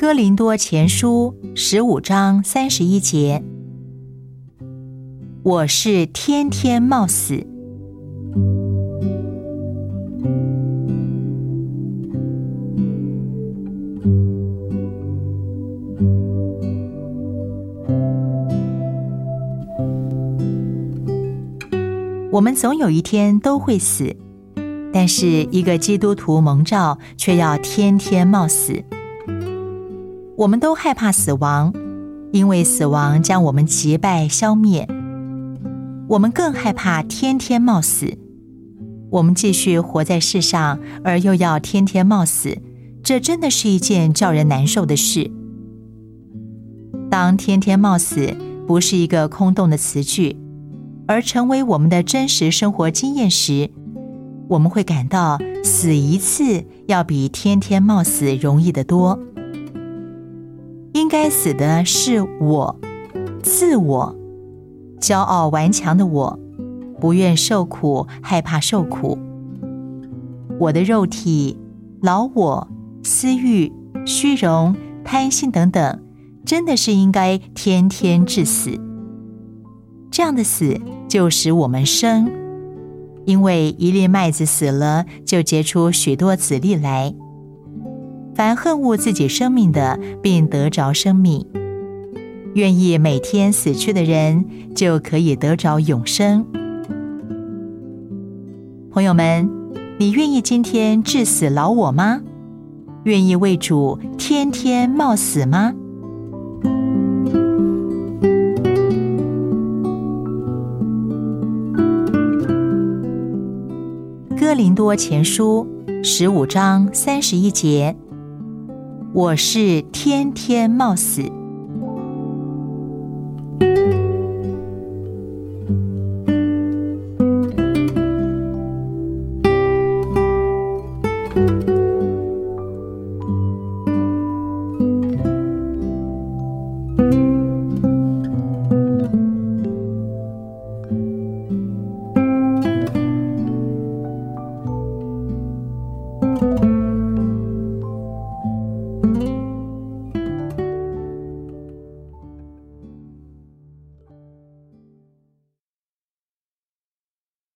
哥林多前书十五章三十一节：“我是天天冒死。”我们总有一天都会死，但是一个基督徒蒙召却要天天冒死。我们都害怕死亡，因为死亡将我们击败消灭。我们更害怕天天冒死。我们继续活在世上，而又要天天冒死，这真的是一件叫人难受的事。当天天冒死不是一个空洞的词句。而成为我们的真实生活经验时，我们会感到死一次要比天天冒死容易得多。该死的是我，自我，骄傲顽强的我，不愿受苦，害怕受苦。我的肉体、老我、私欲、虚荣、贪心等等，真的是应该天天致死。这样的死。就使我们生，因为一粒麦子死了，就结出许多子粒来。凡恨恶自己生命的，并得着生命，愿意每天死去的人，就可以得着永生。朋友们，你愿意今天致死老我吗？愿意为主天天冒死吗？哥林多前书十五章三十一节：我是天天冒死。